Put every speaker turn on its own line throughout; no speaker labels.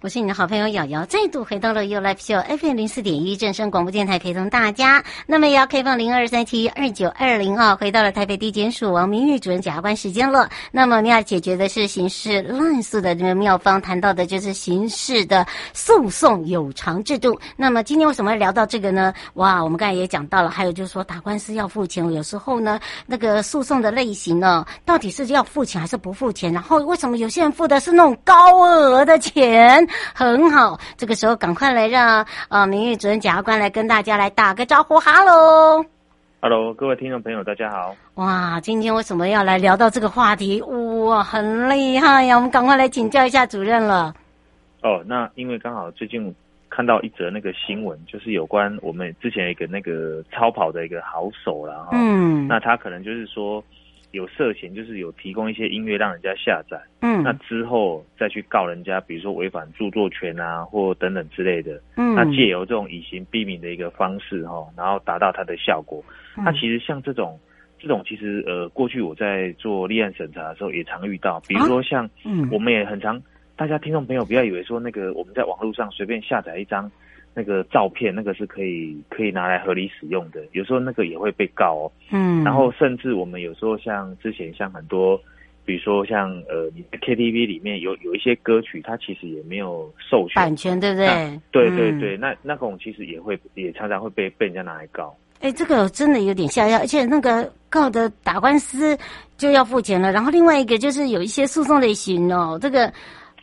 我是你的好朋友瑶瑶，再度回到了 You Life Show FM 零四点一正声广播电台，陪同大家。那么也要开放零二三七二九二零号，回到了台北地检署王明玉主任检察官时间了。那么你要解决的是刑事滥诉的这个妙方，谈到的就是刑事的诉讼有偿制度。那么今天为什么要聊到这个呢？哇，我们刚才也讲到了，还有就是说打官司要付钱，有时候呢，那个诉讼的类型呢，到底是要付钱还是不付钱？然后为什么有些人付的是那种高额的钱？很好，这个时候赶快来让呃明玉主任检察官来跟大家来打个招呼，哈喽，
哈喽，各位听众朋友，大家好。
哇，今天为什么要来聊到这个话题？哇，很厉害呀！我们赶快来请教一下主任了。
哦，那因为刚好最近看到一则那个新闻，就是有关我们之前一个那个超跑的一个好手了哈。嗯，那他可能就是说。有涉嫌，就是有提供一些音乐让人家下载，嗯，那之后再去告人家，比如说违反著作权啊，或等等之类的，嗯，那借由这种以刑逼民的一个方式哈，然后达到它的效果。嗯、那其实像这种，这种其实呃，过去我在做立案审查的时候也常遇到，比如说像，嗯，我们也很常，大家听众朋友不要以为说那个我们在网络上随便下载一张。那个照片，那个是可以可以拿来合理使用的，有时候那个也会被告哦。嗯，然后甚至我们有时候像之前像很多，比如说像呃，你在 KTV 里面有有一些歌曲，它其实也没有授权
版权，对不对？
对对对，嗯、那那种其实也会也常常会被被人家拿来告。
哎，这个真的有点下药，而且那个告的打官司就要付钱了。然后另外一个就是有一些诉讼类型哦，这个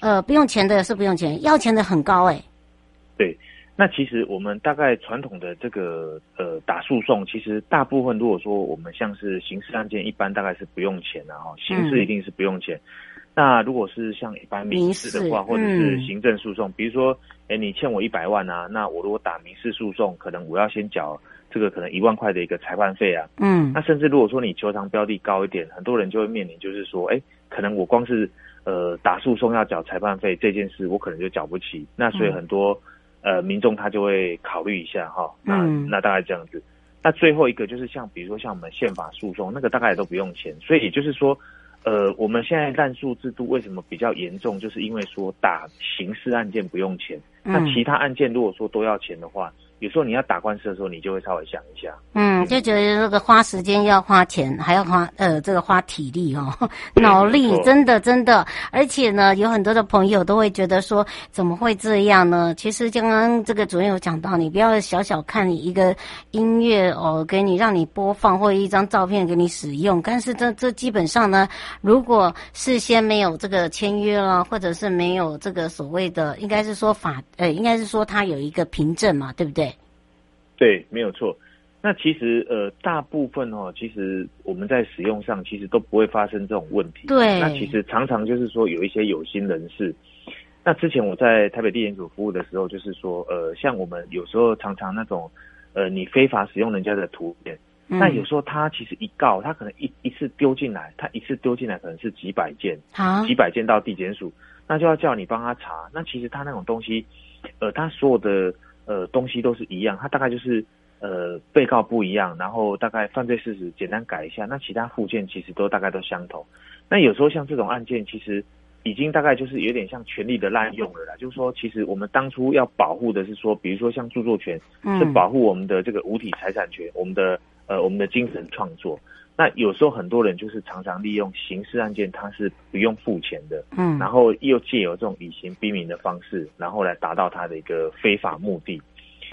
呃不用钱的是不用钱，要钱的很高哎。
对。那其实我们大概传统的这个呃打诉讼，其实大部分如果说我们像是刑事案件，一般大概是不用钱的哈，刑事一定是不用钱。嗯、那如果是像一般民事的话，或者是行政诉讼，嗯、比如说，哎，你欠我一百万啊，那我如果打民事诉讼，可能我要先缴这个可能一万块的一个裁判费啊。嗯。那甚至如果说你求偿标的高一点，很多人就会面临就是说，哎，可能我光是呃打诉讼要缴裁判费这件事，我可能就缴不起。那所以很多。嗯呃，民众他就会考虑一下哈，那那大概这样子。那最后一个就是像比如说像我们宪法诉讼，那个大概也都不用钱。所以也就是说，呃，我们现在滥诉制度为什么比较严重，就是因为说打刑事案件不用钱，那其他案件如果说都要钱的话。有时候你要打官司的时候，你就会稍微想一下，
嗯，就觉得这个花时间要花钱，还要花呃这个花体力哦，脑力真的真的，而且呢，有很多的朋友都会觉得说，怎么会这样呢？其实刚刚这个主任有讲到，你不要小小看你一个音乐哦，给你让你播放或一张照片给你使用，但是这这基本上呢，如果事先没有这个签约了，或者是没有这个所谓的，应该是说法呃，应该是说他有一个凭证嘛，对不对？
对，没有错。那其实呃，大部分哦，其实我们在使用上其实都不会发生这种问题。
对。
那其实常常就是说有一些有心人士。那之前我在台北地检署服务的时候，就是说呃，像我们有时候常常那种呃，你非法使用人家的图片，嗯、那有时候他其实一告，他可能一一次丢进来，他一次丢进来可能是几百件，啊、几百件到地检署，那就要叫你帮他查。那其实他那种东西，呃，他所有的。呃，东西都是一样，他大概就是呃，被告不一样，然后大概犯罪事实简单改一下，那其他附件其实都大概都相同。那有时候像这种案件，其实已经大概就是有点像权力的滥用了啦。就是说，其实我们当初要保护的是说，比如说像著作权，是保护我们的这个无体财产权，我们的呃我们的精神创作。那有时候很多人就是常常利用刑事案件，他是不用付钱的，嗯，然后又借由这种以刑逼民的方式，然后来达到他的一个非法目的。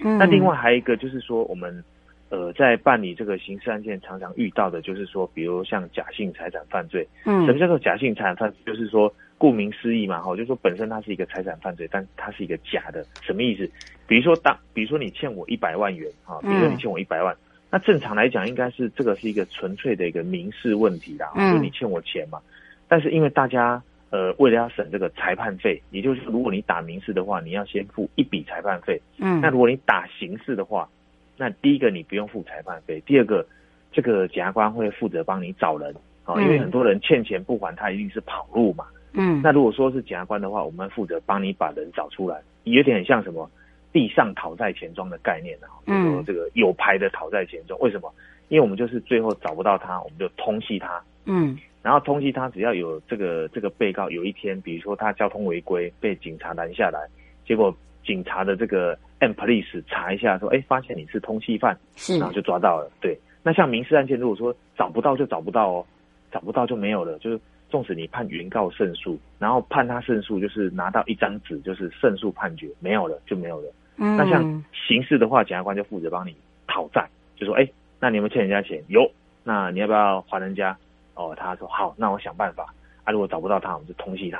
嗯，那另外还有一个就是说，我们呃在办理这个刑事案件，常常遇到的就是说，比如像假性财产犯罪，嗯，什么叫做假性财产犯罪？就是说顾名思义嘛，哈，就是说本身它是一个财产犯罪，但它是一个假的，什么意思？比如说当，比如说你欠我一百万元，哈，比如说你欠我一百万。那正常来讲，应该是这个是一个纯粹的一个民事问题啦，嗯，就你欠我钱嘛。但是因为大家呃为了要省这个裁判费，也就是如果你打民事的话，你要先付一笔裁判费。嗯，那如果你打刑事的话，那第一个你不用付裁判费，第二个这个检察官会负责帮你找人啊，因为很多人欠钱不还，他一定是跑路嘛。嗯，那如果说是检察官的话，我们负责帮你把人找出来，有点像什么？地上讨债钱庄的概念啊，就是说这个有牌的讨债钱庄，为什么？因为我们就是最后找不到他，我们就通缉他。
嗯，
然后通缉他，只要有这个这个被告有一天，比如说他交通违规被警察拦下来，结果警察的这个 M Police 查一下说，哎，发现你是通缉犯，
是，
然后就抓到了。对，那像民事案件，如果说找不到就找不到哦，找不到就没有了，就是纵使你判原告胜诉，然后判他胜诉，就是拿到一张纸，就是胜诉判决，没有了就没有了。
嗯，
那像刑事的话，检察官就负责帮你讨债，就说，哎，那你有没有欠人家钱？有，那你要不要还人家？哦，他说好，那我想办法。啊，如果找不到他，我们就通缉他。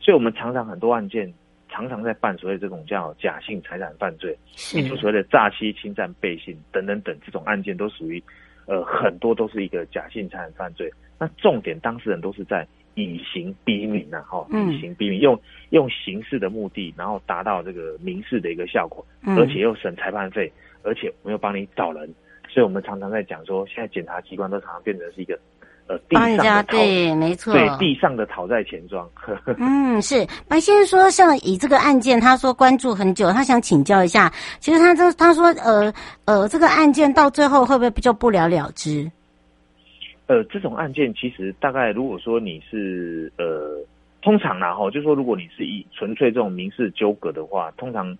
所以，我们常常很多案件，常常在办所谓这种叫假性财产犯罪，也就所谓的诈欺、侵占、背信等等等这种案件，都属于呃很多都是一个假性财产犯罪。那重点，当事人都是在以刑逼民呐，哈，以刑逼民，用用刑事的目的，然后达到这个民事的一个效果，而且又省裁判费，而且我们又帮你找人。所以我们常常在讲说，现在检察机关都常常变成是一个。
帮人家对，没错，
对地上的讨债钱庄。
嗯，是白先生说，像以这个案件，他说关注很久，他想请教一下，其实他这他说，呃呃，这个案件到最后会不会就不了了之？
呃，这种案件其实大概如果说你是呃，通常然后就是说，如果你是以纯粹这种民事纠葛的话，通常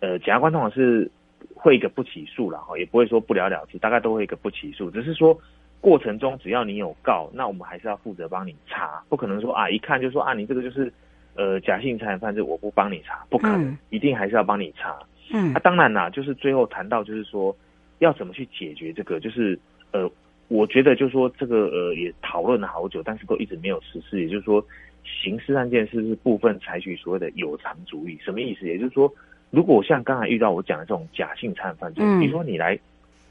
呃，检察官通常是会一个不起诉了哈，也不会说不了了之，大概都会一个不起诉，只是说。过程中只要你有告，那我们还是要负责帮你查，不可能说啊一看就说啊你这个就是呃假性财产犯罪，我不帮你查，不可能，嗯、一定还是要帮你查。嗯，那、啊、当然啦，就是最后谈到就是说要怎么去解决这个，就是呃我觉得就是说这个呃也讨论了好久，但是都一直没有实施。也就是说，刑事案件是不是部分采取所谓的有偿主义？什么意思？也就是说，如果像刚才遇到我讲的这种假性财产犯罪，嗯、比如说你来。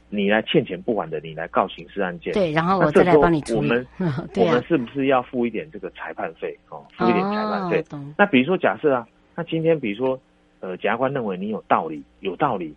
你来欠钱不还的，你来告刑事案件，
对，然后我再来帮你处理。
我们、啊、我们是不是要付一点这个裁判费？哦，付一点裁判费。哦、那比如说，假设啊，那今天比如说，呃，检察官认为你有道理，有道理，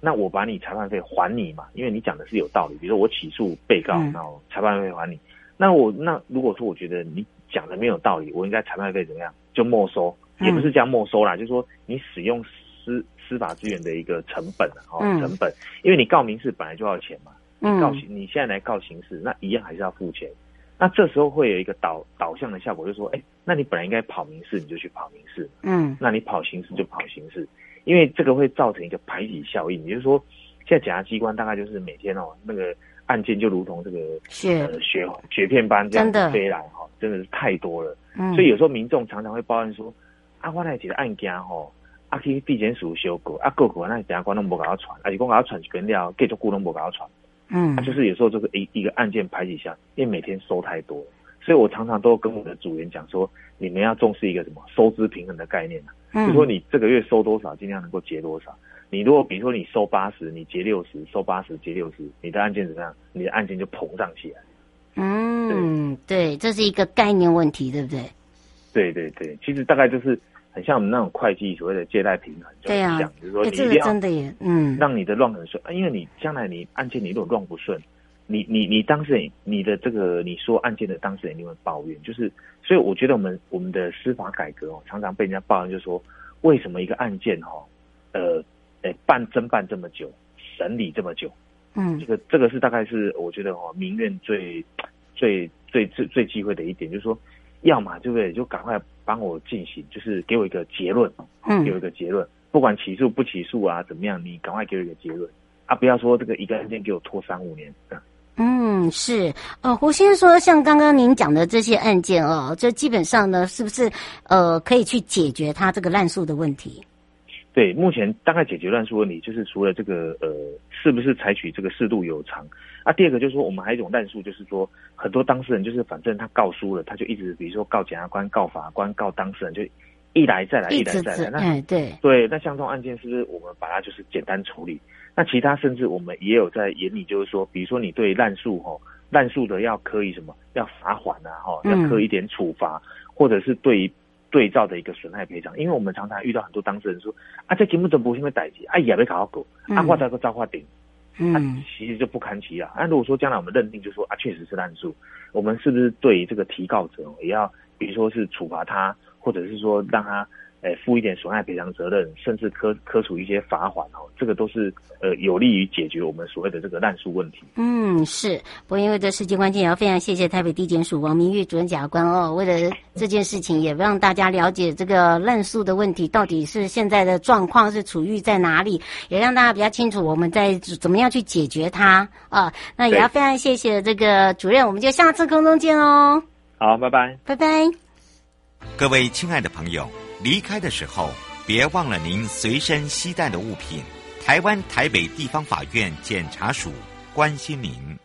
那我把你裁判费还你嘛，因为你讲的是有道理。比如说我起诉被告，然后裁判费还你。嗯、那我那如果说我觉得你讲的没有道理，我应该裁判费怎么样？就没收，也不是这样没收啦，嗯、就是说你使用。司司法资源的一个成本哦，成本，因为你告民事本来就要钱嘛，你告刑，你现在来告刑事，那一样还是要付钱。那这时候会有一个导导向的效果，就是说，哎，那你本来应该跑民事，你就去跑民事，嗯，那你跑刑事就跑刑事，因为这个会造成一个排挤效应。也就是说，现在检察机关大概就是每天哦，那个案件就如同这个雪呃雪雪片般这样子飞来哈，真的是太多了。嗯，所以有时候民众常常会抱怨说，阿花那几个案件吼。啊，去地检署修过，啊，过过那检察官都无给他传，而且讲给他传一遍了，继续过都无给他传。嗯，啊，就是有时候就是一一个案件排几下，因为每天收太多，所以我常常都跟我的组员讲说，你们要重视一个什么收支平衡的概念，嗯，就是说你这个月收多少，尽量能够结多少。你如果比如说你收八十，你结六十，收八十结六十，你的案件怎么样？你的案件就膨胀起来。
嗯，对，对，这是一个概念问题，对不对？
对对对，其实大概就是。很像我们那种会计所谓的借贷平衡，就很像，就是说你一定要真的耶，嗯，让你的乱很顺，因为你将来你案件你如果乱不顺，你你你当事人你的这个你说案件的当事人一定会抱怨，就是所以我觉得我们我们的司法改革哦，常常被人家抱怨，就是说为什么一个案件哈，呃，诶办侦办这么久，审理这么久，嗯，这个这个是大概是我觉得哦民怨最最最最最忌讳的一点，就是说。要么对不对？就赶快帮我进行，就是给我一个结论，嗯，给我一个结论，不管起诉不起诉啊，怎么样，你赶快给我一个结论啊！不要说这个一个案件给我拖三五年。
嗯，是，呃，胡先生说，像刚刚您讲的这些案件哦，这基本上呢，是不是呃可以去解决他这个滥诉的问题？
对，目前大概解决乱诉问题，就是除了这个呃，是不是采取这个适度有偿啊？第二个就是说，我们还有一种滥诉，就是说很多当事人就是反正他告输了，他就一直比如说告检察官、告法官、告当事人，就一来再来，一来再来。那、
哎、对
对，那像这种案件，是不是我们把它就是简单处理？那其他甚至我们也有在眼里，就是说，比如说你对滥诉吼，滥诉的要可以什么？要罚款啊，哈，要科一点处罚，嗯、或者是对于。对照的一个损害赔偿，因为我们常常遇到很多当事人说啊，这节目怎么不是因为代志，啊也没搞过，啊我这个造化顶，嗯，啊、其实就不堪其扰。那、啊、如果说将来我们认定就说啊确实是滥诉，我们是不是对这个提告者也要，比如说是处罚他，或者是说让他诶负一点损害赔偿责任，甚至科科处一些罚款哦，这个都是呃有利于解决我们所谓的这个滥诉问题。
嗯，是。不过因为这时间关系，也要非常谢谢台北地检署王明玉主任检察官哦，为了这件事情，也让大家了解这个滥诉的问题到底是现在的状况是处于在哪里，也让大家比较清楚我们在怎么样去解决它啊。那也要非常谢谢这个主任，我们就下次空中见哦。
好，拜拜，
拜拜。
各位亲爱的朋友。离开的时候，别忘了您随身携带的物品。台湾台北地方法院检察署关心您。